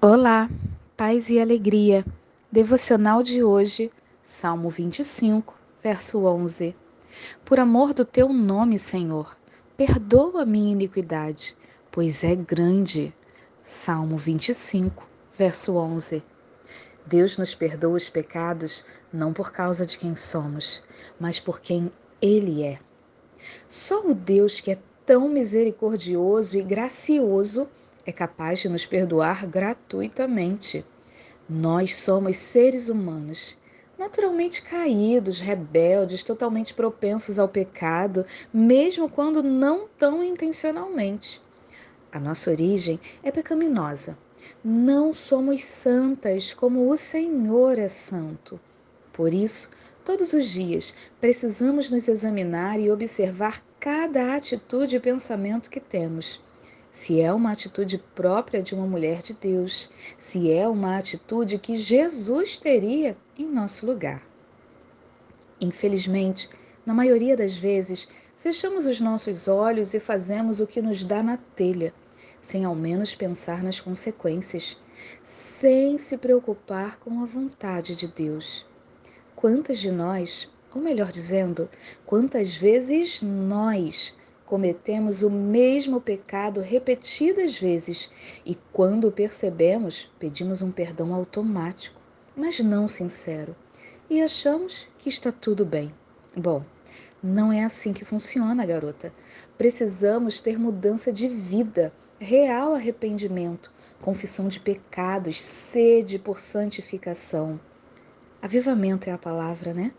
Olá, paz e alegria. Devocional de hoje, Salmo 25, verso 11. Por amor do teu nome, Senhor, perdoa minha iniquidade, pois é grande. Salmo 25, verso 11. Deus nos perdoa os pecados não por causa de quem somos, mas por quem Ele é. Só o Deus que é tão misericordioso e gracioso é capaz de nos perdoar gratuitamente. Nós somos seres humanos, naturalmente caídos, rebeldes, totalmente propensos ao pecado, mesmo quando não tão intencionalmente. A nossa origem é pecaminosa. Não somos santas como o Senhor é santo. Por isso, todos os dias precisamos nos examinar e observar cada atitude e pensamento que temos se é uma atitude própria de uma mulher de Deus, se é uma atitude que Jesus teria em nosso lugar. Infelizmente, na maioria das vezes, fechamos os nossos olhos e fazemos o que nos dá na telha, sem ao menos pensar nas consequências, sem se preocupar com a vontade de Deus. Quantas de nós, ou melhor dizendo, quantas vezes nós cometemos o mesmo pecado repetidas vezes e, quando percebemos, pedimos um perdão automático, mas não sincero, e achamos que está tudo bem. Bom, não é assim que funciona, garota. Precisamos ter mudança de vida, real arrependimento, confissão de pecados, sede por santificação. Avivamento é a palavra, né?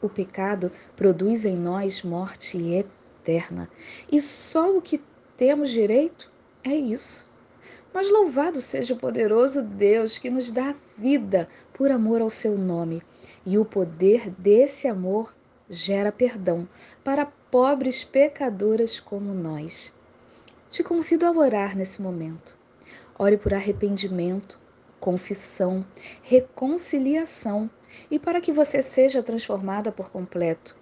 O pecado produz em nós morte eterna eterna. E só o que temos direito é isso. Mas louvado seja o poderoso Deus que nos dá vida por amor ao seu nome. E o poder desse amor gera perdão para pobres pecadoras como nós. Te convido a orar nesse momento. Ore por arrependimento, confissão, reconciliação e para que você seja transformada por completo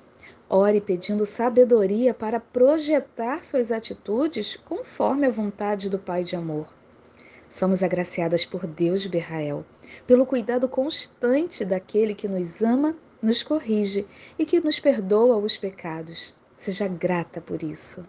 Ore pedindo sabedoria para projetar suas atitudes conforme a vontade do Pai de amor. Somos agraciadas por Deus de Berrael, pelo cuidado constante daquele que nos ama, nos corrige e que nos perdoa os pecados. Seja grata por isso.